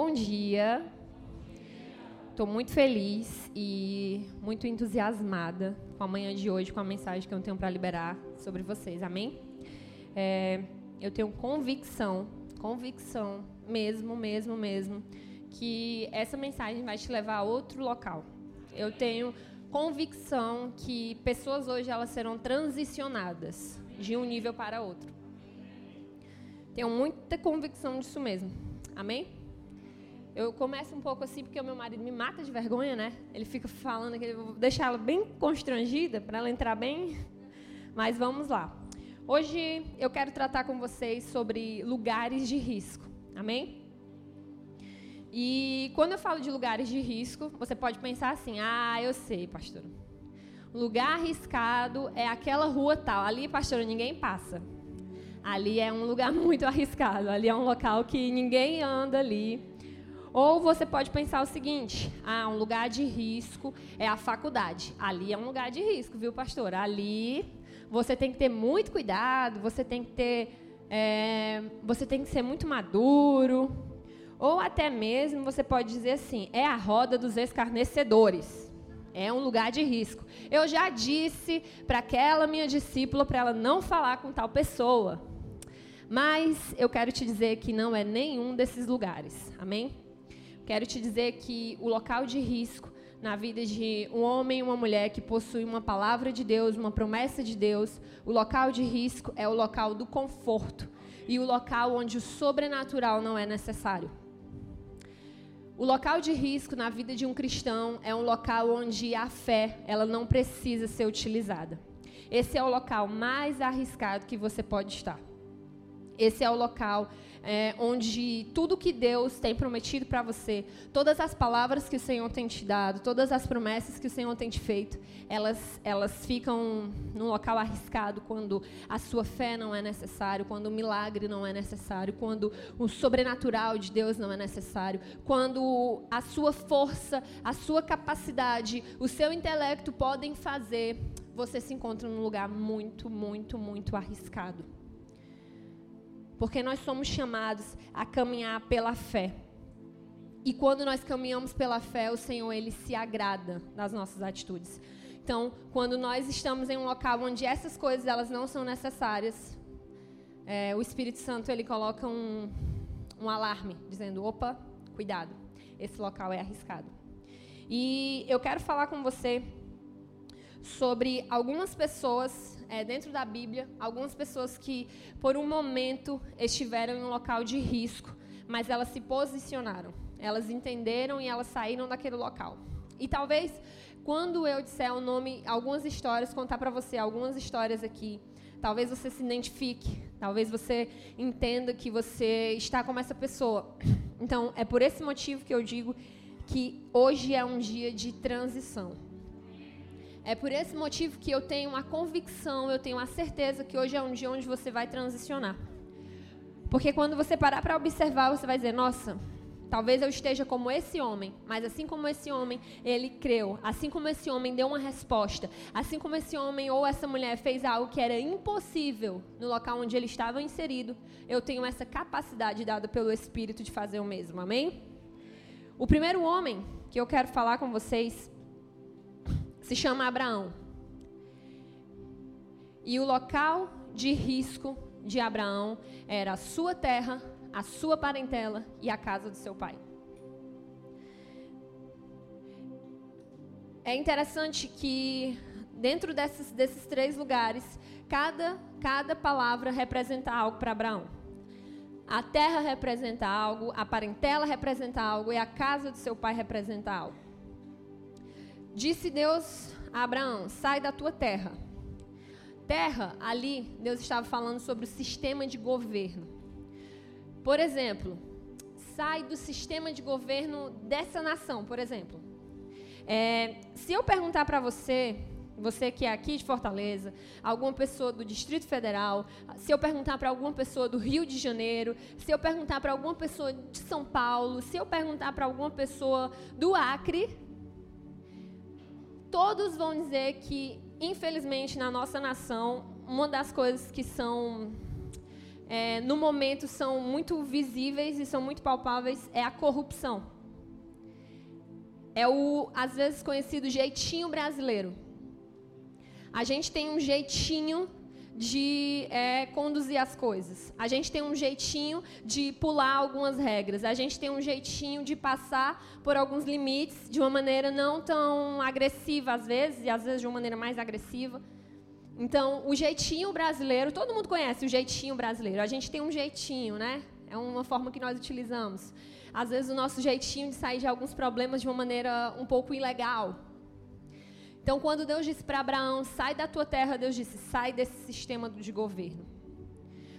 Bom dia. Estou muito feliz e muito entusiasmada com a manhã de hoje, com a mensagem que eu tenho para liberar sobre vocês. Amém? É, eu tenho convicção, convicção mesmo, mesmo, mesmo, que essa mensagem vai te levar a outro local. Eu tenho convicção que pessoas hoje elas serão transicionadas de um nível para outro. Tenho muita convicção disso mesmo. Amém? Eu começo um pouco assim porque o meu marido me mata de vergonha, né? Ele fica falando que eu vou deixar ela bem constrangida para ela entrar bem. Mas vamos lá. Hoje eu quero tratar com vocês sobre lugares de risco. Amém? E quando eu falo de lugares de risco, você pode pensar assim: "Ah, eu sei, pastor. Lugar arriscado é aquela rua tal. Ali, pastor, ninguém passa ali é um lugar muito arriscado, ali é um local que ninguém anda ali. Ou você pode pensar o seguinte: ah, um lugar de risco é a faculdade. Ali é um lugar de risco, viu, pastor? Ali você tem que ter muito cuidado, você tem que ter. É, você tem que ser muito maduro. Ou até mesmo você pode dizer assim: é a roda dos escarnecedores. É um lugar de risco. Eu já disse para aquela minha discípula para ela não falar com tal pessoa. Mas eu quero te dizer que não é nenhum desses lugares. Amém? Quero te dizer que o local de risco na vida de um homem e uma mulher que possui uma palavra de Deus, uma promessa de Deus, o local de risco é o local do conforto e o local onde o sobrenatural não é necessário. O local de risco na vida de um cristão é um local onde a fé ela não precisa ser utilizada. Esse é o local mais arriscado que você pode estar. Esse é o local é, onde tudo que Deus tem prometido para você, todas as palavras que o Senhor tem te dado, todas as promessas que o Senhor tem te feito, elas, elas ficam num local arriscado quando a sua fé não é necessário, quando o milagre não é necessário, quando o sobrenatural de Deus não é necessário, quando a sua força, a sua capacidade, o seu intelecto podem fazer, você se encontra num lugar muito, muito, muito arriscado. Porque nós somos chamados a caminhar pela fé. E quando nós caminhamos pela fé, o Senhor ele se agrada das nossas atitudes. Então, quando nós estamos em um local onde essas coisas elas não são necessárias, é, o Espírito Santo ele coloca um, um alarme dizendo: opa, cuidado, esse local é arriscado. E eu quero falar com você sobre algumas pessoas é, dentro da Bíblia, algumas pessoas que, por um momento, estiveram em um local de risco, mas elas se posicionaram, elas entenderam e elas saíram daquele local. E talvez, quando eu disser o nome, algumas histórias, contar para você algumas histórias aqui, talvez você se identifique, talvez você entenda que você está como essa pessoa. Então, é por esse motivo que eu digo que hoje é um dia de transição. É por esse motivo que eu tenho a convicção, eu tenho a certeza que hoje é um dia onde você vai transicionar. Porque quando você parar para observar, você vai dizer: nossa, talvez eu esteja como esse homem, mas assim como esse homem, ele creu, assim como esse homem deu uma resposta, assim como esse homem ou essa mulher fez algo que era impossível no local onde ele estava inserido, eu tenho essa capacidade dada pelo Espírito de fazer o mesmo. Amém? O primeiro homem que eu quero falar com vocês se chama Abraão. E o local de risco de Abraão era a sua terra, a sua parentela e a casa do seu pai. É interessante que dentro desses, desses três lugares, cada, cada palavra representa algo para Abraão. A terra representa algo, a parentela representa algo e a casa do seu pai representa algo. Disse Deus a Abraão: sai da tua terra. Terra, ali, Deus estava falando sobre o sistema de governo. Por exemplo, sai do sistema de governo dessa nação, por exemplo. É, se eu perguntar para você, você que é aqui de Fortaleza, alguma pessoa do Distrito Federal, se eu perguntar para alguma pessoa do Rio de Janeiro, se eu perguntar para alguma pessoa de São Paulo, se eu perguntar para alguma pessoa do Acre, todos vão dizer que, infelizmente, na nossa nação, uma das coisas que são é, no momento são muito visíveis e são muito palpáveis é a corrupção. É o, às vezes, conhecido jeitinho brasileiro. A gente tem um jeitinho de é, conduzir as coisas. A gente tem um jeitinho de pular algumas regras. A gente tem um jeitinho de passar por alguns limites de uma maneira não tão agressiva às vezes, e às vezes de uma maneira mais agressiva. Então, o jeitinho brasileiro, todo mundo conhece o jeitinho brasileiro. A gente tem um jeitinho, né? É uma forma que nós utilizamos. Às vezes, o nosso jeitinho de sair de alguns problemas de uma maneira um pouco ilegal. Então, quando Deus disse para Abraão: sai da tua terra, Deus disse: sai desse sistema de governo.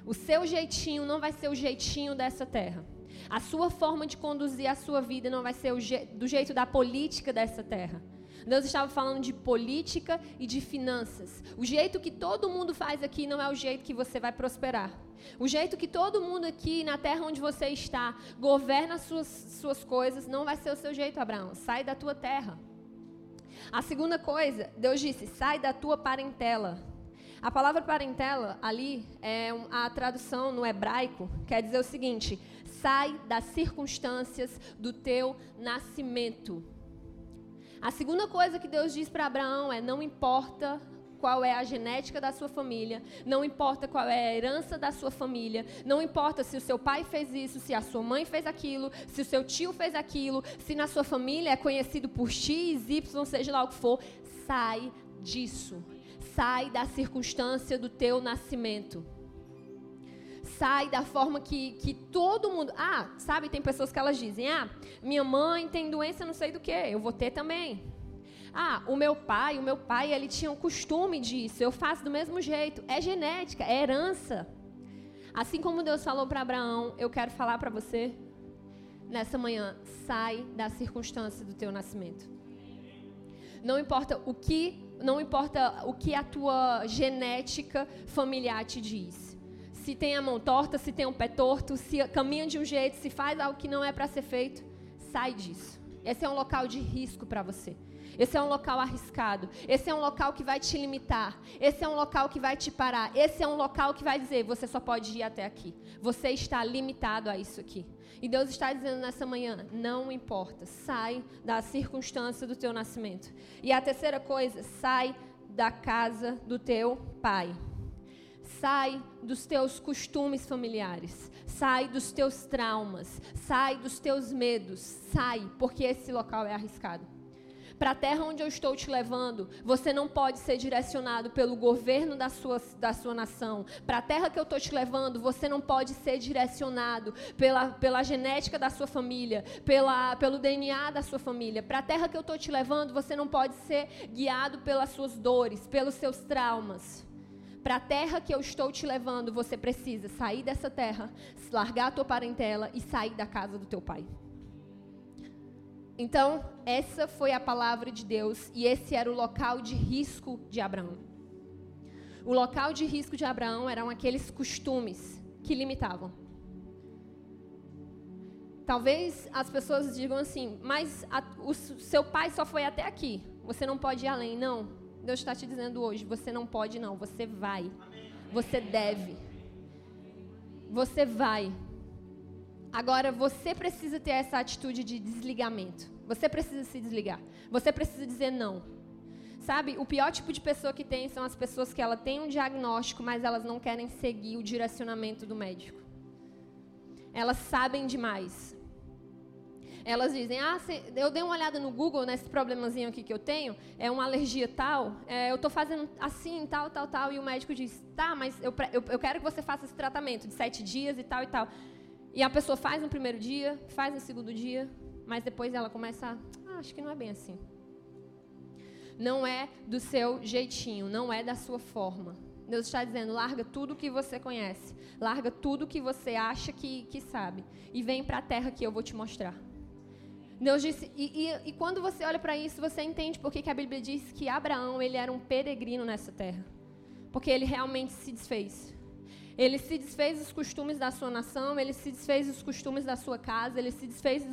O seu jeitinho não vai ser o jeitinho dessa terra. A sua forma de conduzir a sua vida não vai ser je do jeito da política dessa terra. Deus estava falando de política e de finanças. O jeito que todo mundo faz aqui não é o jeito que você vai prosperar. O jeito que todo mundo aqui na terra onde você está governa suas, suas coisas não vai ser o seu jeito, Abraão. Sai da tua terra. A segunda coisa, Deus disse: sai da tua parentela. A palavra parentela ali é a tradução no hebraico quer dizer o seguinte: sai das circunstâncias do teu nascimento. A segunda coisa que Deus diz para Abraão é: não importa qual é a genética da sua família, não importa qual é a herança da sua família, não importa se o seu pai fez isso, se a sua mãe fez aquilo, se o seu tio fez aquilo, se na sua família é conhecido por X, Y, seja lá o que for, sai disso. Sai da circunstância do teu nascimento sai da forma que, que todo mundo. Ah, sabe, tem pessoas que elas dizem: ah, minha mãe tem doença não sei do que, eu vou ter também. Ah, o meu pai, o meu pai, ele tinha um costume disso, eu faço do mesmo jeito. É genética, é herança. Assim como Deus falou para Abraão, eu quero falar para você nessa manhã, sai da circunstância do teu nascimento. Não importa o que, não importa o que a tua genética familiar te diz se tem a mão torta, se tem um pé torto, se caminha de um jeito, se faz algo que não é para ser feito, sai disso. Esse é um local de risco para você. Esse é um local arriscado. Esse é um local que vai te limitar. Esse é um local que vai te parar. Esse é um local que vai dizer: você só pode ir até aqui. Você está limitado a isso aqui. E Deus está dizendo nessa manhã: não importa. Sai da circunstância do teu nascimento. E a terceira coisa: sai da casa do teu pai. Sai dos teus costumes familiares, sai dos teus traumas, sai dos teus medos, sai, porque esse local é arriscado. Para a terra onde eu estou te levando, você não pode ser direcionado pelo governo da sua, da sua nação. Para a terra que eu estou te levando, você não pode ser direcionado pela, pela genética da sua família, pela, pelo DNA da sua família. Para a terra que eu estou te levando, você não pode ser guiado pelas suas dores, pelos seus traumas. Para a terra que eu estou te levando, você precisa sair dessa terra, largar a tua parentela e sair da casa do teu pai. Então, essa foi a palavra de Deus e esse era o local de risco de Abraão. O local de risco de Abraão eram aqueles costumes que limitavam. Talvez as pessoas digam assim, mas a, o seu pai só foi até aqui, você não pode ir além. Não, Deus está te dizendo hoje: você não pode, não, você vai. Você deve. Você vai. Agora, você precisa ter essa atitude de desligamento. Você precisa se desligar. Você precisa dizer não. Sabe, o pior tipo de pessoa que tem são as pessoas que ela tem um diagnóstico, mas elas não querem seguir o direcionamento do médico. Elas sabem demais elas dizem, ah, eu dei uma olhada no Google nesse problemazinho aqui que eu tenho, é uma alergia tal, é, eu estou fazendo assim, tal, tal, tal, e o médico diz, tá, mas eu, eu, eu quero que você faça esse tratamento de sete dias e tal e tal. E a pessoa faz no primeiro dia, faz no segundo dia, mas depois ela começa a, ah, acho que não é bem assim. Não é do seu jeitinho, não é da sua forma. Deus está dizendo: larga tudo que você conhece, larga tudo que você acha que, que sabe, e vem para a terra que eu vou te mostrar. Deus disse, e, e, e quando você olha para isso, você entende por que a Bíblia diz que Abraão ele era um peregrino nessa terra. Porque ele realmente se desfez. Ele se desfez dos costumes da sua nação, ele se desfez dos costumes da sua casa, ele se desfez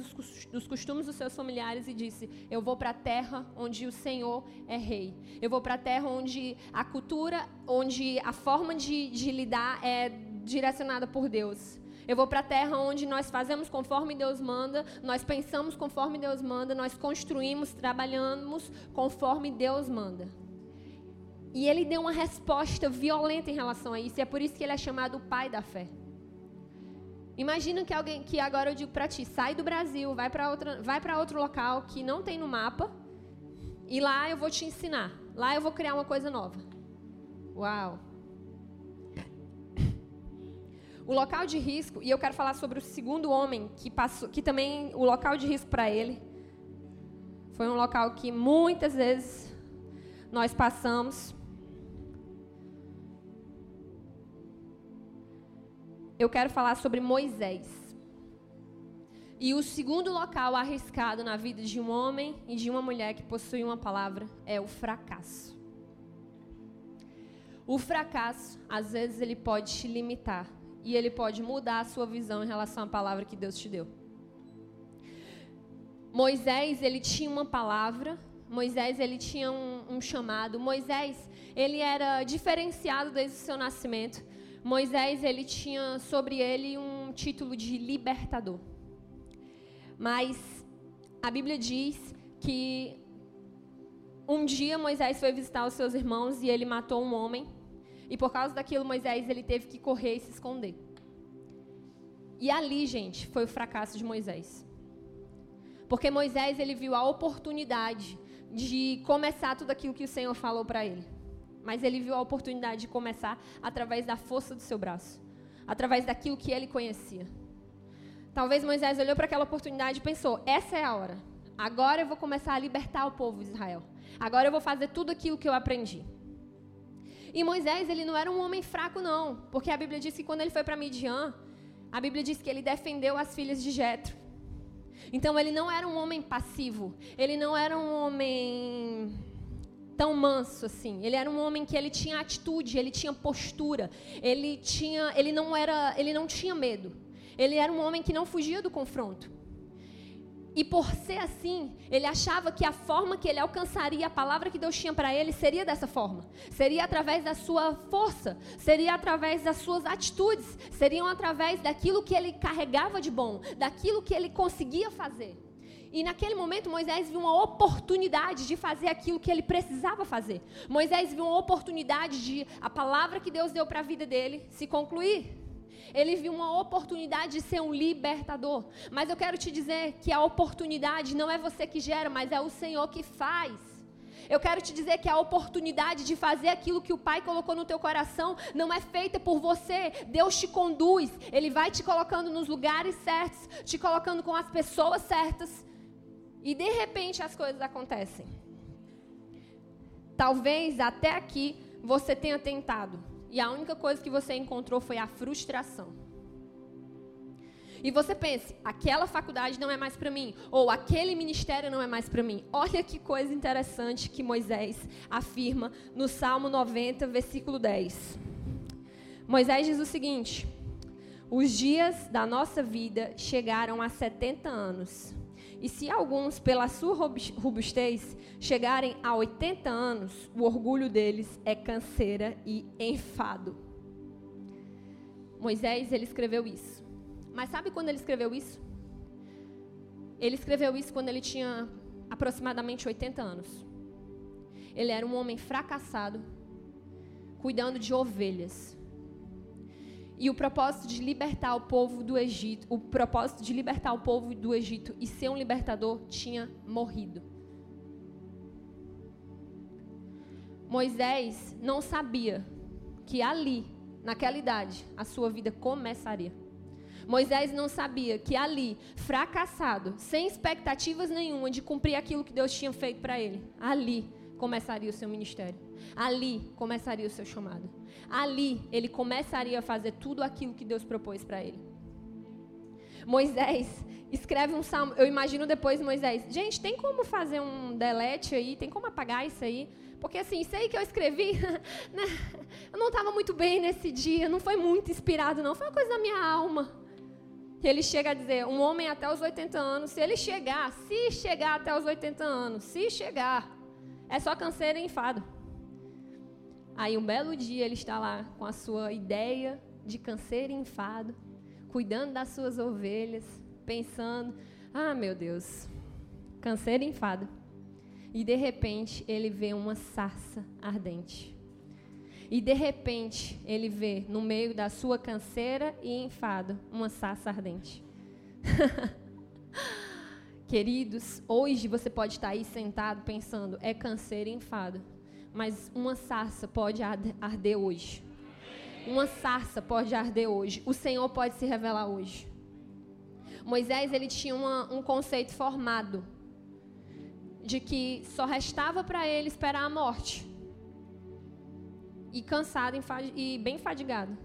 dos costumes dos seus familiares e disse: Eu vou para a terra onde o Senhor é rei. Eu vou para a terra onde a cultura, onde a forma de, de lidar é direcionada por Deus. Eu vou para a terra onde nós fazemos conforme Deus manda, nós pensamos conforme Deus manda, nós construímos, trabalhamos conforme Deus manda. E ele deu uma resposta violenta em relação a isso, e é por isso que ele é chamado o pai da fé. Imagina que alguém que agora eu digo para ti, sai do Brasil, vai para outra, vai para outro local que não tem no mapa, e lá eu vou te ensinar. Lá eu vou criar uma coisa nova. Uau. O local de risco, e eu quero falar sobre o segundo homem que passou, que também o local de risco para ele foi um local que muitas vezes nós passamos. Eu quero falar sobre Moisés. E o segundo local arriscado na vida de um homem e de uma mulher que possui uma palavra é o fracasso. O fracasso, às vezes, ele pode te limitar e ele pode mudar a sua visão em relação à palavra que Deus te deu. Moisés, ele tinha uma palavra, Moisés, ele tinha um, um chamado. Moisés, ele era diferenciado desde o seu nascimento. Moisés, ele tinha sobre ele um título de libertador. Mas a Bíblia diz que um dia Moisés foi visitar os seus irmãos e ele matou um homem e por causa daquilo, Moisés ele teve que correr e se esconder. E ali, gente, foi o fracasso de Moisés. Porque Moisés ele viu a oportunidade de começar tudo aquilo que o Senhor falou para ele. Mas ele viu a oportunidade de começar através da força do seu braço, através daquilo que ele conhecia. Talvez Moisés olhou para aquela oportunidade e pensou: essa é a hora. Agora eu vou começar a libertar o povo de Israel. Agora eu vou fazer tudo aquilo que eu aprendi. E Moisés, ele não era um homem fraco, não. Porque a Bíblia diz que quando ele foi para Midian, a Bíblia diz que ele defendeu as filhas de Jetro. Então ele não era um homem passivo. Ele não era um homem tão manso assim. Ele era um homem que ele tinha atitude, ele tinha postura, ele tinha, ele não era, ele não tinha medo. Ele era um homem que não fugia do confronto. E por ser assim, ele achava que a forma que ele alcançaria a palavra que Deus tinha para ele seria dessa forma. Seria através da sua força, seria através das suas atitudes, seriam através daquilo que ele carregava de bom, daquilo que ele conseguia fazer. E naquele momento Moisés viu uma oportunidade de fazer aquilo que ele precisava fazer. Moisés viu uma oportunidade de a palavra que Deus deu para a vida dele se concluir. Ele viu uma oportunidade de ser um libertador. Mas eu quero te dizer que a oportunidade não é você que gera, mas é o Senhor que faz. Eu quero te dizer que a oportunidade de fazer aquilo que o Pai colocou no teu coração não é feita por você. Deus te conduz. Ele vai te colocando nos lugares certos, te colocando com as pessoas certas. E de repente as coisas acontecem. Talvez até aqui você tenha tentado e a única coisa que você encontrou foi a frustração. E você pense, aquela faculdade não é mais para mim, ou aquele ministério não é mais para mim. Olha que coisa interessante que Moisés afirma no Salmo 90, versículo 10. Moisés diz o seguinte: Os dias da nossa vida chegaram a 70 anos. E se alguns, pela sua robustez, chegarem a 80 anos, o orgulho deles é canseira e enfado. Moisés, ele escreveu isso. Mas sabe quando ele escreveu isso? Ele escreveu isso quando ele tinha aproximadamente 80 anos. Ele era um homem fracassado, cuidando de ovelhas. E o propósito de libertar o povo do Egito, o propósito de libertar o povo do Egito e ser um libertador tinha morrido. Moisés não sabia que ali, naquela idade, a sua vida começaria. Moisés não sabia que ali, fracassado, sem expectativas nenhuma de cumprir aquilo que Deus tinha feito para ele, ali começaria o seu ministério. Ali começaria o seu chamado. Ali ele começaria a fazer tudo aquilo que Deus propôs para ele. Moisés escreve um salmo. Eu imagino depois Moisés, gente, tem como fazer um delete aí? Tem como apagar isso aí? Porque assim, aí que eu escrevi, né, eu não estava muito bem nesse dia, não foi muito inspirado, não. Foi uma coisa da minha alma. Ele chega a dizer, um homem até os 80 anos, se ele chegar, se chegar até os 80 anos, se chegar, é só canseira e enfado. Aí um belo dia ele está lá com a sua ideia de canseiro e enfado, cuidando das suas ovelhas, pensando: ah, meu Deus, canseiro e enfado. E de repente ele vê uma sarça ardente. E de repente ele vê no meio da sua canseira e enfado uma sarça ardente. Queridos, hoje você pode estar aí sentado pensando, é canseiro e enfado. Mas uma sarça pode arder hoje. Uma sarça pode arder hoje. O Senhor pode se revelar hoje. Moisés ele tinha uma, um conceito formado de que só restava para ele esperar a morte. E cansado e bem fadigado.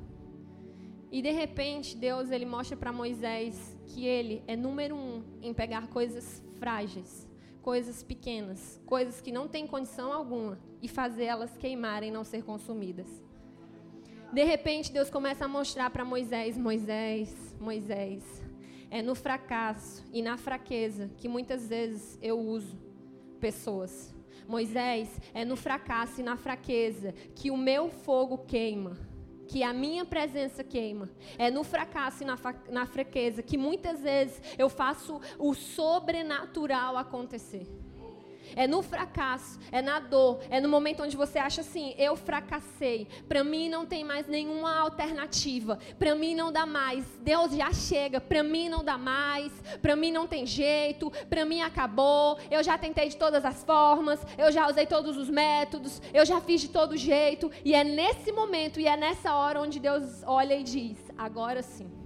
E de repente Deus ele mostra para Moisés que ele é número um em pegar coisas frágeis, coisas pequenas, coisas que não têm condição alguma e fazer elas queimarem não ser consumidas. De repente Deus começa a mostrar para Moisés, Moisés, Moisés, é no fracasso e na fraqueza que muitas vezes eu uso pessoas. Moisés, é no fracasso e na fraqueza que o meu fogo queima que a minha presença queima. É no fracasso e na, na fraqueza que muitas vezes eu faço o sobrenatural acontecer. É no fracasso, é na dor, é no momento onde você acha assim: eu fracassei, para mim não tem mais nenhuma alternativa, para mim não dá mais, Deus já chega, para mim não dá mais, para mim não tem jeito, para mim acabou, eu já tentei de todas as formas, eu já usei todos os métodos, eu já fiz de todo jeito, e é nesse momento e é nessa hora onde Deus olha e diz: agora sim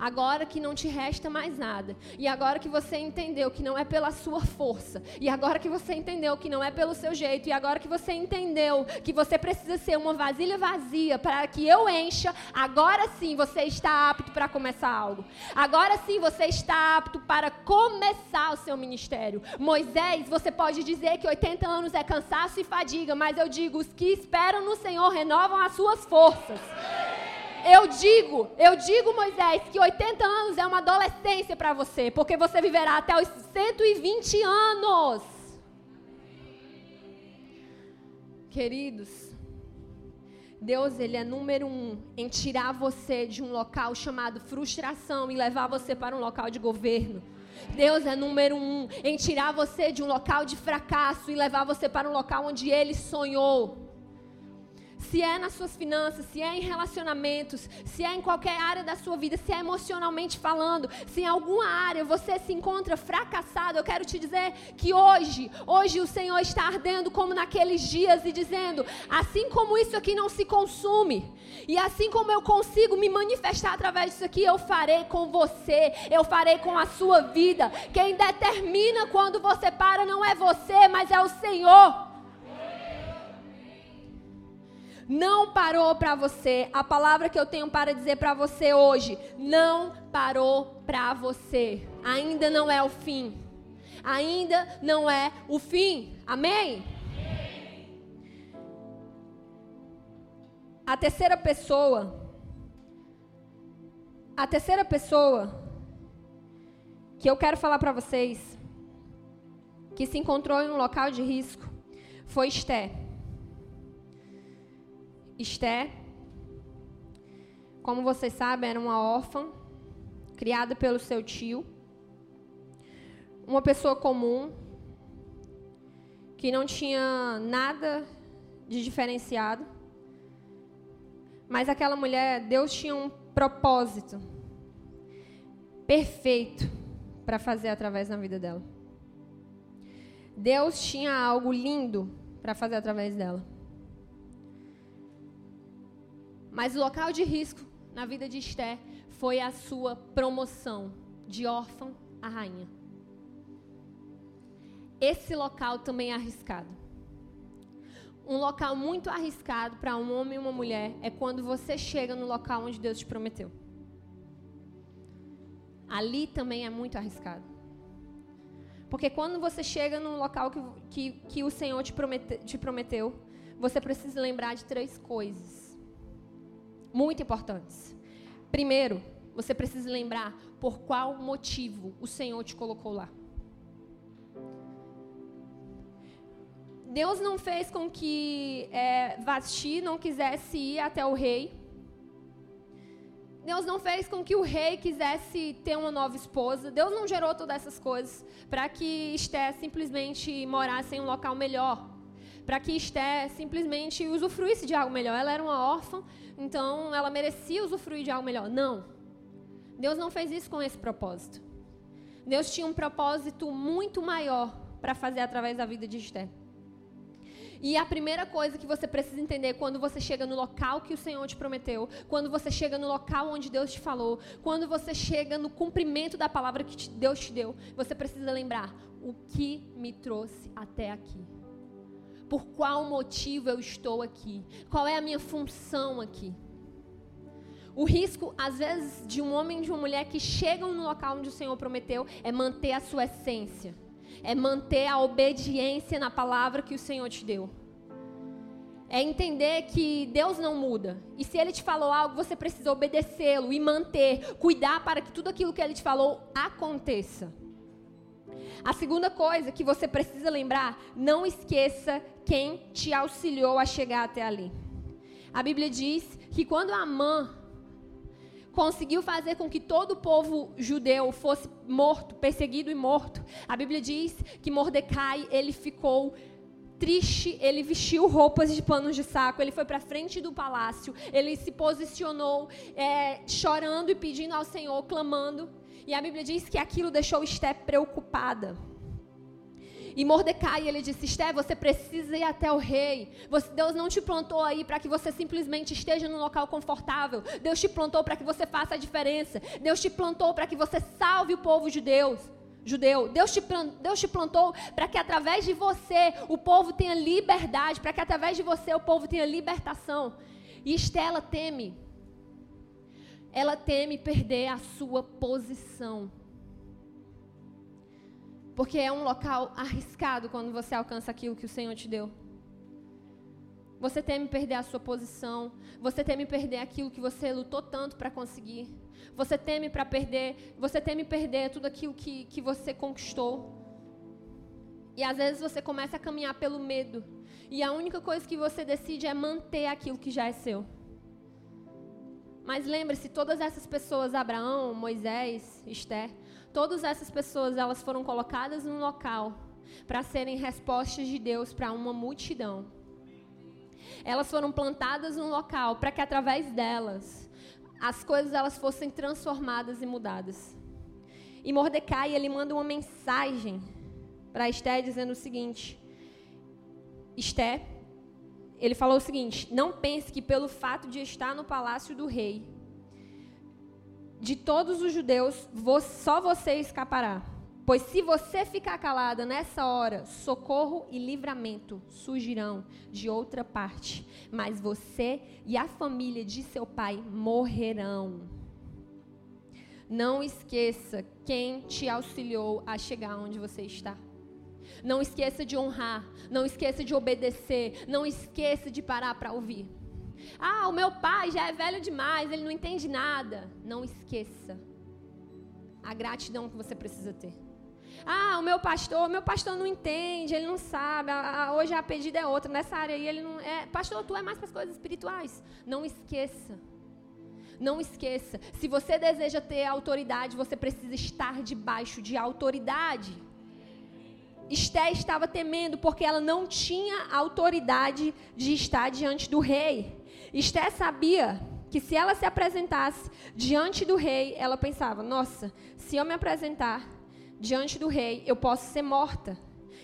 agora que não te resta mais nada, e agora que você entendeu que não é pela sua força, e agora que você entendeu que não é pelo seu jeito, e agora que você entendeu que você precisa ser uma vasilha vazia para que eu encha, agora sim você está apto para começar algo. Agora sim você está apto para começar o seu ministério. Moisés, você pode dizer que 80 anos é cansaço e fadiga, mas eu digo, os que esperam no Senhor renovam as suas forças. Eu digo, eu digo, Moisés, que 80 anos é uma adolescência para você, porque você viverá até os 120 anos. Queridos, Deus ele é número um em tirar você de um local chamado frustração e levar você para um local de governo. Deus é número um em tirar você de um local de fracasso e levar você para um local onde Ele sonhou se é nas suas finanças, se é em relacionamentos, se é em qualquer área da sua vida, se é emocionalmente falando, se em alguma área você se encontra fracassado, eu quero te dizer que hoje, hoje o Senhor está ardendo como naqueles dias e dizendo: assim como isso aqui não se consume, e assim como eu consigo me manifestar através disso aqui, eu farei com você, eu farei com a sua vida. Quem determina quando você para não é você, mas é o Senhor não parou para você. A palavra que eu tenho para dizer para você hoje, não parou para você. Ainda não é o fim. Ainda não é o fim. Amém? A terceira pessoa, a terceira pessoa que eu quero falar para vocês, que se encontrou em um local de risco, foi Esté. Esté, como vocês sabem, era uma órfã, criada pelo seu tio, uma pessoa comum, que não tinha nada de diferenciado, mas aquela mulher, Deus tinha um propósito perfeito para fazer através da vida dela. Deus tinha algo lindo para fazer através dela. Mas o local de risco na vida de Esté foi a sua promoção de órfã a rainha. Esse local também é arriscado. Um local muito arriscado para um homem e uma mulher é quando você chega no local onde Deus te prometeu. Ali também é muito arriscado. Porque quando você chega num local que, que, que o Senhor te, promete, te prometeu, você precisa lembrar de três coisas muito importantes. Primeiro, você precisa lembrar por qual motivo o Senhor te colocou lá. Deus não fez com que é, Vasti não quisesse ir até o rei Deus não fez com que o rei quisesse ter uma nova esposa. Deus não gerou todas essas coisas para que Esté simplesmente morasse em um local melhor. Para que Esté simplesmente usufruísse de algo melhor. Ela era uma órfã, então ela merecia usufruir de algo melhor. Não. Deus não fez isso com esse propósito. Deus tinha um propósito muito maior para fazer através da vida de Esté. E a primeira coisa que você precisa entender quando você chega no local que o Senhor te prometeu, quando você chega no local onde Deus te falou, quando você chega no cumprimento da palavra que Deus te deu, você precisa lembrar o que me trouxe até aqui. Por qual motivo eu estou aqui? Qual é a minha função aqui? O risco, às vezes, de um homem e de uma mulher que chegam no local onde o Senhor prometeu é manter a sua essência é manter a obediência na palavra que o Senhor te deu. É entender que Deus não muda. E se Ele te falou algo, você precisa obedecê-lo e manter, cuidar para que tudo aquilo que Ele te falou aconteça. A segunda coisa que você precisa lembrar, não esqueça quem te auxiliou a chegar até ali. A Bíblia diz que quando Amã conseguiu fazer com que todo o povo judeu fosse morto, perseguido e morto. A Bíblia diz que Mordecai, ele ficou triste, ele vestiu roupas de panos de saco, ele foi para frente do palácio, ele se posicionou é, chorando e pedindo ao Senhor, clamando. E a Bíblia diz que aquilo deixou Esté preocupada. E Mordecai, ele disse: Esté, você precisa ir até o rei. Você, Deus não te plantou aí para que você simplesmente esteja num local confortável. Deus te plantou para que você faça a diferença. Deus te plantou para que você salve o povo judeu. Judeu, Deus te, Deus te plantou para que através de você o povo tenha liberdade, para que através de você o povo tenha libertação. E Estela teme, ela teme perder a sua posição. Porque é um local arriscado quando você alcança aquilo que o Senhor te deu. Você teme perder a sua posição. Você teme perder aquilo que você lutou tanto para conseguir. Você teme para perder. Você teme perder tudo aquilo que, que você conquistou. E às vezes você começa a caminhar pelo medo. E a única coisa que você decide é manter aquilo que já é seu. Mas lembre-se, todas essas pessoas, Abraão, Moisés, Esther, Todas essas pessoas, elas foram colocadas num local para serem respostas de Deus para uma multidão. Elas foram plantadas num local para que através delas as coisas elas fossem transformadas e mudadas. E Mordecai, ele manda uma mensagem para Esté dizendo o seguinte: Esté, ele falou o seguinte: Não pense que pelo fato de estar no palácio do rei, de todos os judeus, só você escapará. Pois se você ficar calada nessa hora, socorro e livramento surgirão de outra parte, mas você e a família de seu pai morrerão. Não esqueça quem te auxiliou a chegar onde você está. Não esqueça de honrar, não esqueça de obedecer, não esqueça de parar para ouvir. Ah, o meu pai já é velho demais, ele não entende nada. Não esqueça a gratidão que você precisa ter. Ah, o meu pastor, meu pastor não entende, ele não sabe. hoje a pedida é outra. Nessa área aí ele não é. Pastor, tu é mais para as coisas espirituais. Não esqueça. Não esqueça. Se você deseja ter autoridade, você precisa estar debaixo de autoridade. Esté estava temendo porque ela não tinha autoridade de estar diante do rei. Esté sabia que se ela se apresentasse diante do rei, ela pensava: nossa, se eu me apresentar diante do rei, eu posso ser morta.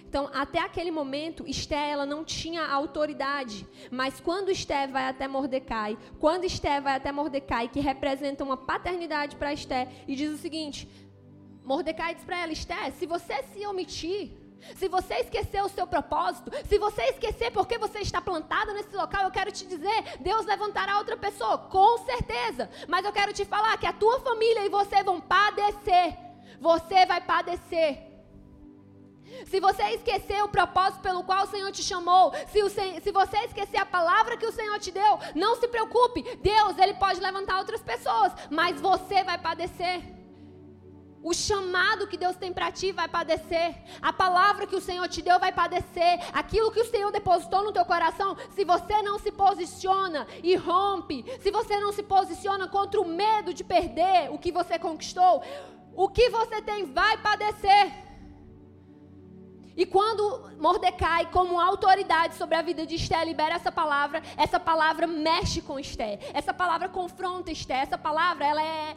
Então, até aquele momento, Esté ela não tinha autoridade. Mas quando Esté vai até Mordecai, quando Esté vai até Mordecai, que representa uma paternidade para Esté, e diz o seguinte: Mordecai diz para ela: Esté, se você se omitir, se você esquecer o seu propósito, se você esquecer porque você está plantada nesse local, eu quero te dizer, Deus levantará outra pessoa, com certeza. Mas eu quero te falar que a tua família e você vão padecer. Você vai padecer. Se você esquecer o propósito pelo qual o Senhor te chamou, se, o, se você esquecer a palavra que o Senhor te deu, não se preocupe. Deus, Ele pode levantar outras pessoas, mas você vai padecer. O chamado que Deus tem para ti vai padecer. A palavra que o Senhor te deu vai padecer. Aquilo que o Senhor depositou no teu coração, se você não se posiciona e rompe, se você não se posiciona contra o medo de perder o que você conquistou, o que você tem vai padecer. E quando Mordecai, como autoridade sobre a vida de Esté, libera essa palavra, essa palavra mexe com Esté. Essa palavra confronta Esté. Essa palavra, ela é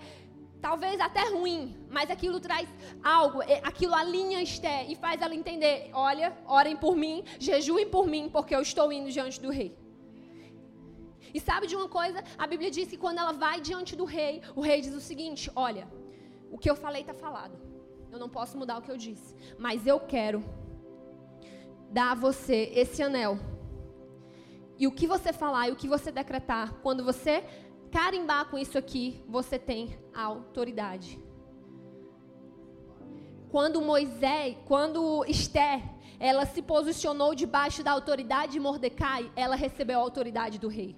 talvez até ruim, mas aquilo traz algo, aquilo alinha Esté e faz ela entender: olha, orem por mim, jejuem por mim, porque eu estou indo diante do rei. E sabe de uma coisa? A Bíblia diz que quando ela vai diante do rei, o rei diz o seguinte: olha, o que eu falei está falado. Eu não posso mudar o que eu disse, mas eu quero dar a você esse anel. E o que você falar e o que você decretar, quando você carimbar com isso aqui, você tem autoridade. Quando Moisés, quando Esther, ela se posicionou debaixo da autoridade de Mordecai, ela recebeu a autoridade do rei.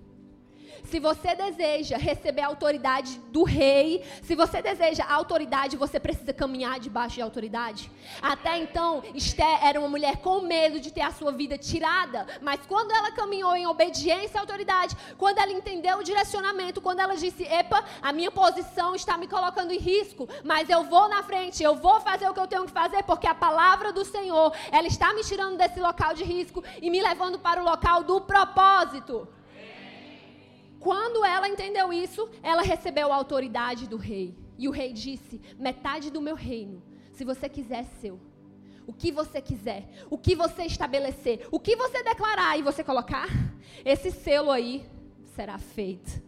Se você deseja receber a autoridade do rei, se você deseja a autoridade, você precisa caminhar debaixo de autoridade. Até então, Esté era uma mulher com medo de ter a sua vida tirada, mas quando ela caminhou em obediência à autoridade, quando ela entendeu o direcionamento, quando ela disse: "Epa, a minha posição está me colocando em risco, mas eu vou na frente, eu vou fazer o que eu tenho que fazer, porque a palavra do Senhor, ela está me tirando desse local de risco e me levando para o local do propósito." Quando ela entendeu isso, ela recebeu a autoridade do rei. E o rei disse: metade do meu reino, se você quiser, é seu. O que você quiser, o que você estabelecer, o que você declarar e você colocar, esse selo aí será feito.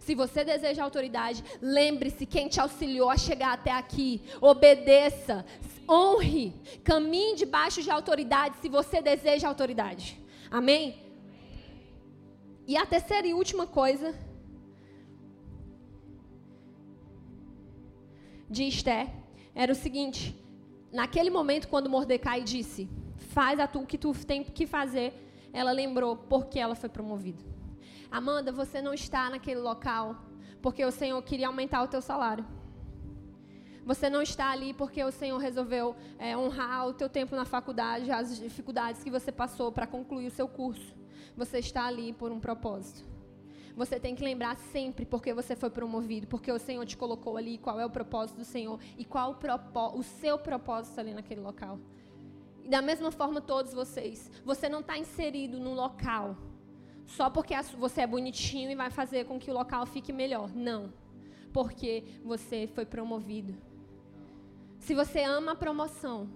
Se você deseja autoridade, lembre-se quem te auxiliou a chegar até aqui. Obedeça, honre, caminhe debaixo de autoridade se você deseja autoridade. Amém? E a terceira e última coisa de Esther era o seguinte: naquele momento, quando Mordecai disse, faz a tu o que tu tem que fazer, ela lembrou porque ela foi promovida. Amanda, você não está naquele local porque o Senhor queria aumentar o teu salário. Você não está ali porque o Senhor resolveu é, honrar o teu tempo na faculdade, as dificuldades que você passou para concluir o seu curso. Você está ali por um propósito. Você tem que lembrar sempre porque você foi promovido, porque o Senhor te colocou ali, qual é o propósito do Senhor e qual o, o seu propósito ali naquele local. E da mesma forma, todos vocês. Você não está inserido num local só porque você é bonitinho e vai fazer com que o local fique melhor. Não. Porque você foi promovido. Se você ama a promoção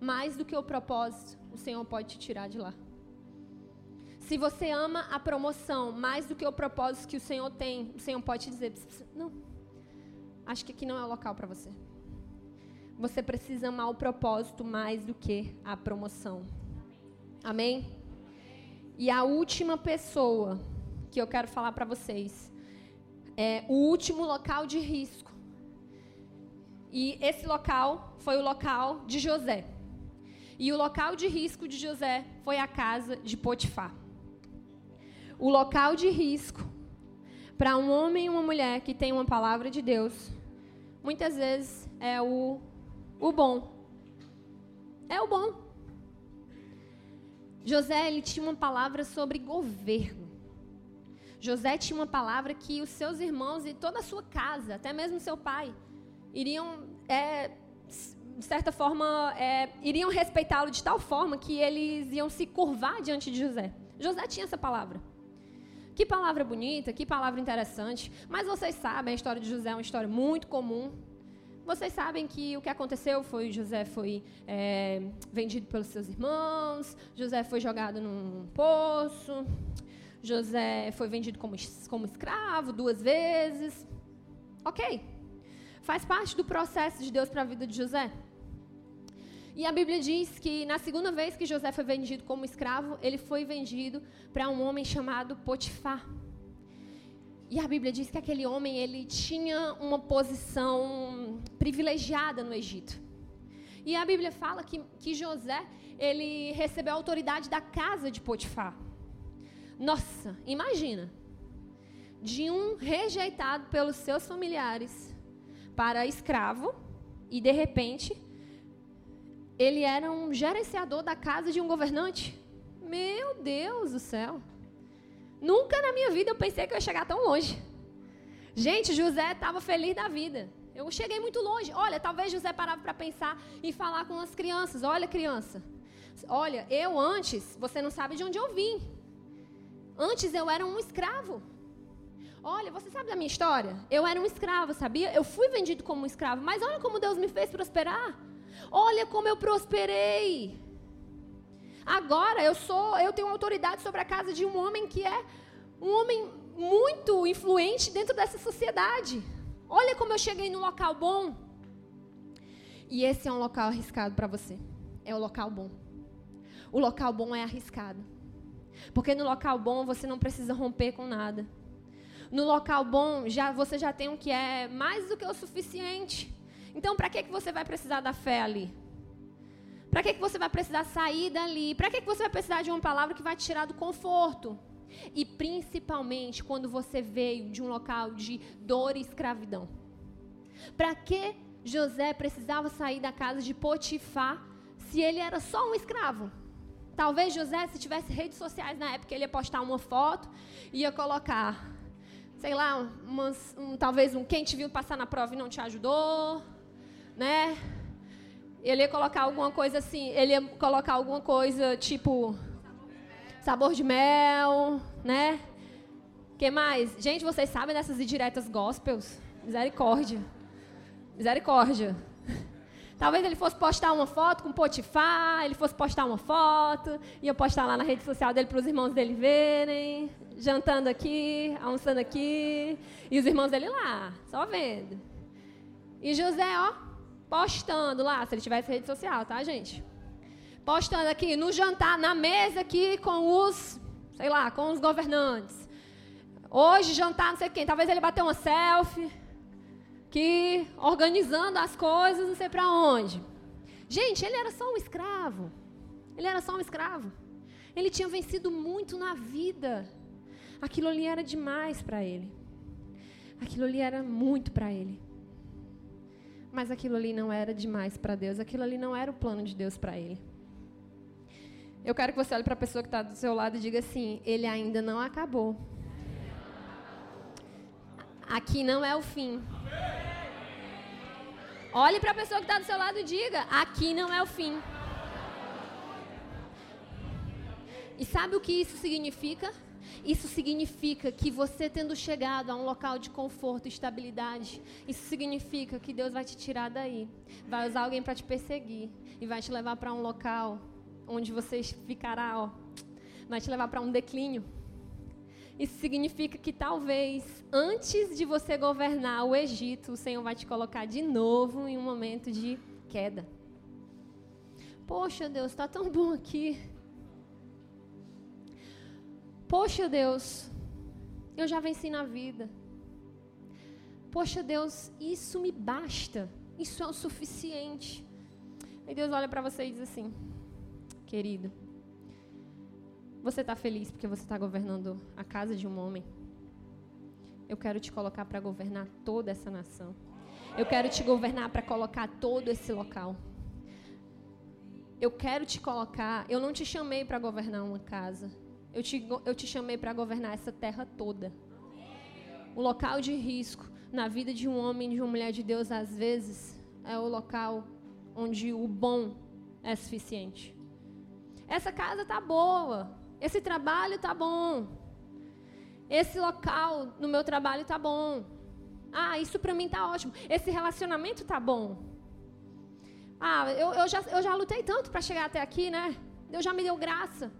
mais do que o propósito, o Senhor pode te tirar de lá. Se você ama a promoção mais do que o propósito que o Senhor tem, o Senhor pode te dizer: não, acho que aqui não é o local para você. Você precisa amar o propósito mais do que a promoção. Amém? E a última pessoa que eu quero falar para vocês é o último local de risco. E esse local foi o local de José. E o local de risco de José foi a casa de Potifar o local de risco para um homem e uma mulher que tem uma palavra de Deus, muitas vezes é o, o bom. É o bom. José ele tinha uma palavra sobre governo. José tinha uma palavra que os seus irmãos e toda a sua casa, até mesmo seu pai, iriam, é, de certa forma, é, iriam respeitá-lo de tal forma que eles iam se curvar diante de José. José tinha essa palavra. Que palavra bonita, que palavra interessante. Mas vocês sabem, a história de José é uma história muito comum. Vocês sabem que o que aconteceu foi José foi é, vendido pelos seus irmãos, José foi jogado num poço, José foi vendido como, como escravo duas vezes. Ok. Faz parte do processo de Deus para a vida de José. E a Bíblia diz que na segunda vez que José foi vendido como escravo, ele foi vendido para um homem chamado Potifar. E a Bíblia diz que aquele homem ele tinha uma posição privilegiada no Egito. E a Bíblia fala que, que José ele recebeu a autoridade da casa de Potifar. Nossa, imagina! De um rejeitado pelos seus familiares para escravo e de repente ele era um gerenciador da casa de um governante. Meu Deus do céu. Nunca na minha vida eu pensei que eu ia chegar tão longe. Gente, José estava feliz da vida. Eu cheguei muito longe. Olha, talvez José parava para pensar e falar com as crianças. Olha, criança. Olha, eu antes, você não sabe de onde eu vim. Antes eu era um escravo. Olha, você sabe da minha história? Eu era um escravo, sabia? Eu fui vendido como um escravo, mas olha como Deus me fez prosperar. Olha como eu prosperei. Agora eu sou, eu tenho autoridade sobre a casa de um homem que é um homem muito influente dentro dessa sociedade. Olha como eu cheguei no local bom. E esse é um local arriscado para você. É o local bom. O local bom é arriscado. Porque no local bom você não precisa romper com nada. No local bom, já você já tem o que é mais do que o suficiente. Então, para que, que você vai precisar da fé ali? Para que, que você vai precisar sair dali? Para que, que você vai precisar de uma palavra que vai te tirar do conforto? E principalmente quando você veio de um local de dor e escravidão. Para que José precisava sair da casa de Potifar se ele era só um escravo? Talvez José, se tivesse redes sociais na época, ele ia postar uma foto e ia colocar, sei lá, umas, um, talvez um quem te viu passar na prova e não te ajudou, né? Ele ia colocar alguma coisa assim, ele ia colocar alguma coisa tipo sabor de mel, né? que mais? Gente, vocês sabem dessas indiretas gospels? Misericórdia. Misericórdia. Talvez ele fosse postar uma foto com Potifar, ele fosse postar uma foto, ia postar lá na rede social dele para os irmãos dele verem, jantando aqui, almoçando aqui, e os irmãos dele lá, só vendo. E José, ó, postando lá, se ele tivesse rede social, tá, gente? Postando aqui no jantar, na mesa aqui com os, sei lá, com os governantes. Hoje jantar, não sei quem, talvez ele bateu uma selfie que organizando as coisas, não sei para onde. Gente, ele era só um escravo. Ele era só um escravo. Ele tinha vencido muito na vida. Aquilo ali era demais para ele. Aquilo ali era muito para ele. Mas aquilo ali não era demais para Deus. Aquilo ali não era o plano de Deus para ele. Eu quero que você olhe para a pessoa que está do seu lado e diga assim: Ele ainda não acabou. Aqui não é o fim. Olhe para a pessoa que está do seu lado e diga: aqui não é o fim. E sabe o que isso significa? Isso significa que você tendo chegado a um local de conforto e estabilidade, isso significa que Deus vai te tirar daí, vai usar alguém para te perseguir e vai te levar para um local onde você ficará, ó, vai te levar para um declínio. Isso significa que talvez antes de você governar o Egito, o Senhor vai te colocar de novo em um momento de queda. Poxa, Deus, está tão bom aqui. Poxa, Deus, eu já venci na vida. Poxa, Deus, isso me basta. Isso é o suficiente. Aí Deus olha para você e diz assim: Querido, você está feliz porque você está governando a casa de um homem? Eu quero te colocar para governar toda essa nação. Eu quero te governar para colocar todo esse local. Eu quero te colocar. Eu não te chamei para governar uma casa. Eu te, eu te chamei para governar essa terra toda. O local de risco na vida de um homem e de uma mulher de Deus, às vezes, é o local onde o bom é suficiente. Essa casa tá boa. Esse trabalho tá bom. Esse local no meu trabalho tá bom. Ah, isso para mim tá ótimo. Esse relacionamento tá bom. Ah, eu, eu, já, eu já lutei tanto para chegar até aqui, né? Deus já me deu graça.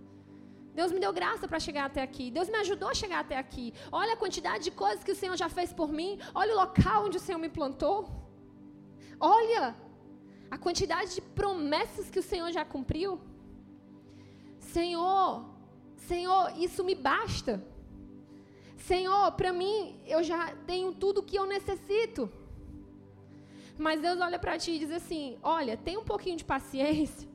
Deus me deu graça para chegar até aqui. Deus me ajudou a chegar até aqui. Olha a quantidade de coisas que o Senhor já fez por mim. Olha o local onde o Senhor me plantou. Olha a quantidade de promessas que o Senhor já cumpriu. Senhor, Senhor, isso me basta. Senhor, para mim, eu já tenho tudo que eu necessito. Mas Deus olha para ti e diz assim: Olha, tem um pouquinho de paciência.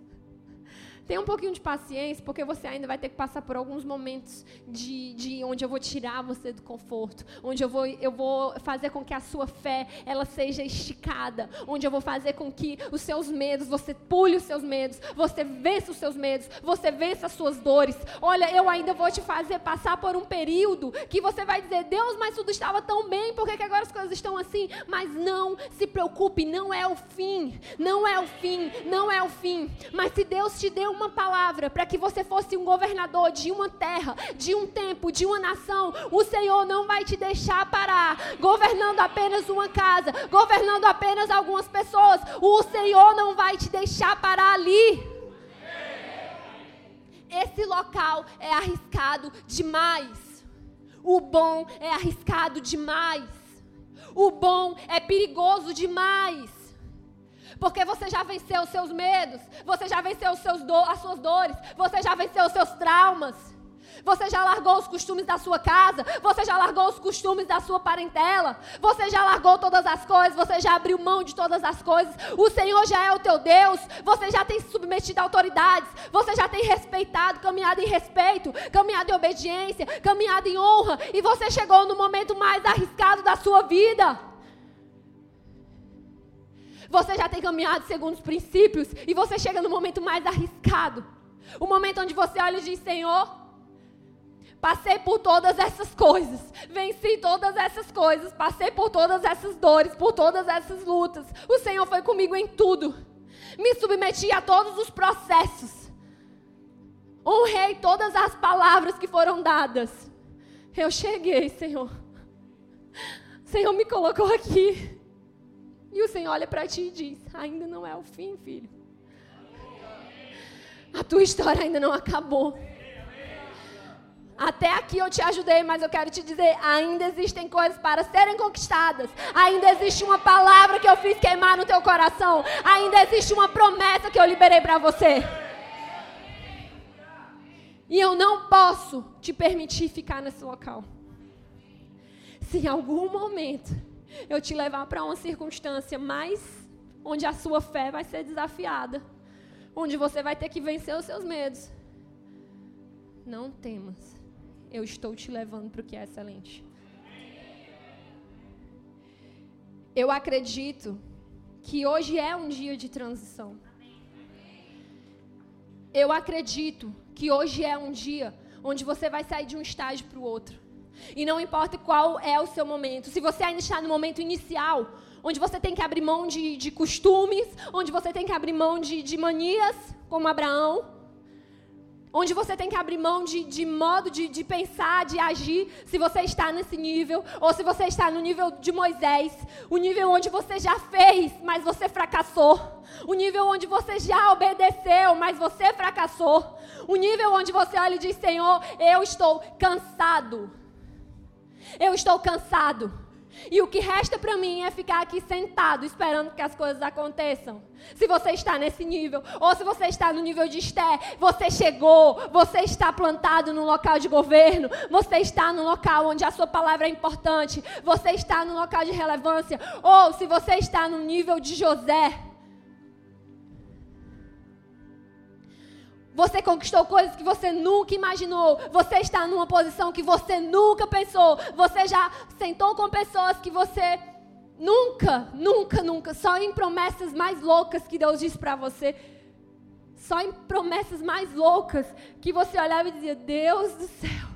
Tenha um pouquinho de paciência, porque você ainda vai ter que passar por alguns momentos de, de onde eu vou tirar você do conforto, onde eu vou, eu vou fazer com que a sua fé ela seja esticada, onde eu vou fazer com que os seus medos, você pule os seus medos, você vença os seus medos, você vença as suas dores. Olha, eu ainda vou te fazer passar por um período que você vai dizer, Deus, mas tudo estava tão bem, por que, que agora as coisas estão assim? Mas não se preocupe, não é o fim, não é o fim, não é o fim. Mas se Deus te deu uma palavra para que você fosse um governador de uma terra, de um tempo, de uma nação, o Senhor não vai te deixar parar governando apenas uma casa, governando apenas algumas pessoas. O Senhor não vai te deixar parar ali. Esse local é arriscado demais. O bom é arriscado demais. O bom é perigoso demais. Porque você já venceu os seus medos, você já venceu os seus do, as suas dores, você já venceu os seus traumas. Você já largou os costumes da sua casa, você já largou os costumes da sua parentela, você já largou todas as coisas, você já abriu mão de todas as coisas. O Senhor já é o teu Deus, você já tem se submetido a autoridades, você já tem respeitado, caminhado em respeito, caminhado em obediência, caminhado em honra, e você chegou no momento mais arriscado da sua vida. Você já tem caminhado segundo os princípios e você chega no momento mais arriscado. O momento onde você olha e diz: Senhor, passei por todas essas coisas, venci todas essas coisas, passei por todas essas dores, por todas essas lutas. O Senhor foi comigo em tudo. Me submeti a todos os processos. Honrei todas as palavras que foram dadas. Eu cheguei, Senhor. O Senhor me colocou aqui. E o Senhor olha para ti e diz: Ainda não é o fim, filho. A tua história ainda não acabou. Até aqui eu te ajudei, mas eu quero te dizer: ainda existem coisas para serem conquistadas. Ainda existe uma palavra que eu fiz queimar no teu coração. Ainda existe uma promessa que eu liberei para você. E eu não posso te permitir ficar nesse local. Se em algum momento eu te levar para uma circunstância mais onde a sua fé vai ser desafiada, onde você vai ter que vencer os seus medos. Não temas. Eu estou te levando para o que é excelente. Eu acredito que hoje é um dia de transição. Eu acredito que hoje é um dia onde você vai sair de um estágio para o outro. E não importa qual é o seu momento. Se você ainda está no momento inicial, onde você tem que abrir mão de, de costumes, onde você tem que abrir mão de, de manias, como Abraão, onde você tem que abrir mão de, de modo de, de, pensar, de agir, se você está nesse nível, ou se você está no nível de Moisés, o nível onde você já fez, mas você fracassou, o nível onde você já obedeceu, mas você fracassou, o nível onde você olha e diz: Senhor, eu estou cansado. Eu estou cansado. E o que resta para mim é ficar aqui sentado esperando que as coisas aconteçam. Se você está nesse nível, ou se você está no nível de Esté, você chegou, você está plantado no local de governo, você está no local onde a sua palavra é importante, você está no local de relevância, ou se você está no nível de José, Você conquistou coisas que você nunca imaginou. Você está numa posição que você nunca pensou. Você já sentou com pessoas que você nunca, nunca, nunca, só em promessas mais loucas que Deus disse para você. Só em promessas mais loucas que você olhava e dizia: Deus do céu,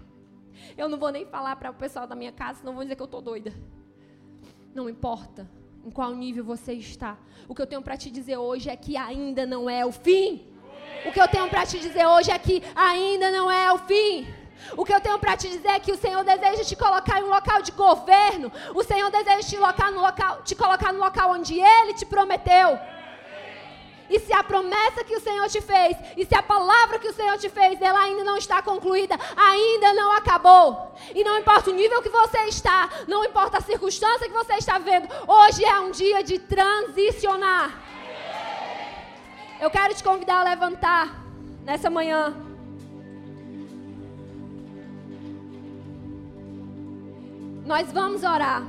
eu não vou nem falar para o pessoal da minha casa, não vou dizer que eu estou doida. Não importa em qual nível você está. O que eu tenho para te dizer hoje é que ainda não é o fim. O que eu tenho para te dizer hoje é que ainda não é o fim. O que eu tenho para te dizer é que o Senhor deseja te colocar em um local de governo. O Senhor deseja te colocar no local, te colocar no local onde Ele te prometeu. E se a promessa que o Senhor te fez, e se a palavra que o Senhor te fez, ela ainda não está concluída, ainda não acabou. E não importa o nível que você está, não importa a circunstância que você está vendo, hoje é um dia de transicionar. Eu quero te convidar a levantar nessa manhã. Nós vamos orar.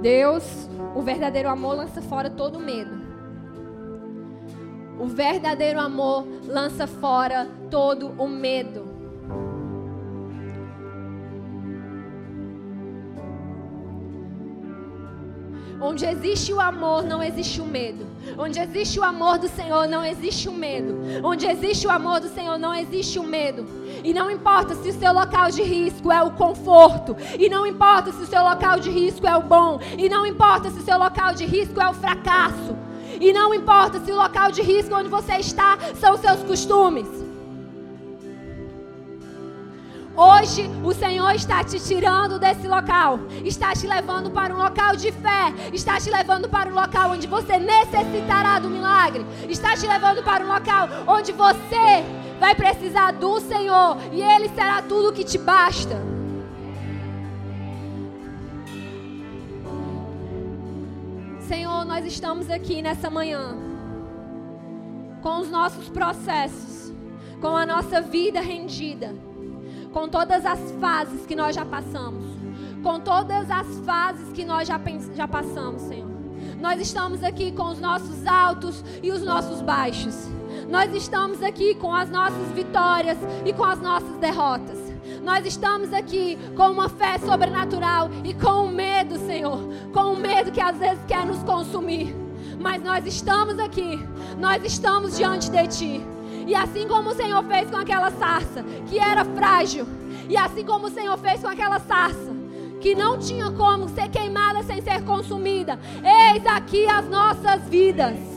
Deus, verdadeiro amor lança fora todo medo. O verdadeiro amor lança fora todo o medo. Onde existe o amor, não existe o medo. Onde existe o amor do Senhor, não existe o medo. Onde existe o amor do Senhor, não existe o medo. E não importa se o seu local de risco é o conforto. E não importa se o seu local de risco é o bom. E não importa se o seu local de risco é o fracasso. E não importa se o local de risco onde você está são os seus costumes. Hoje o Senhor está te tirando desse local, está te levando para um local de fé, está te levando para um local onde você necessitará do milagre, está te levando para um local onde você vai precisar do Senhor e Ele será tudo o que te basta. Senhor, nós estamos aqui nessa manhã com os nossos processos, com a nossa vida rendida com todas as fases que nós já passamos, com todas as fases que nós já, já passamos, Senhor. Nós estamos aqui com os nossos altos e os nossos baixos. Nós estamos aqui com as nossas vitórias e com as nossas derrotas. Nós estamos aqui com uma fé sobrenatural e com o medo, Senhor, com o medo que às vezes quer nos consumir. Mas nós estamos aqui, nós estamos diante de Ti. E assim como o Senhor fez com aquela sarça, que era frágil, e assim como o Senhor fez com aquela sarça, que não tinha como ser queimada sem ser consumida, eis aqui as nossas vidas.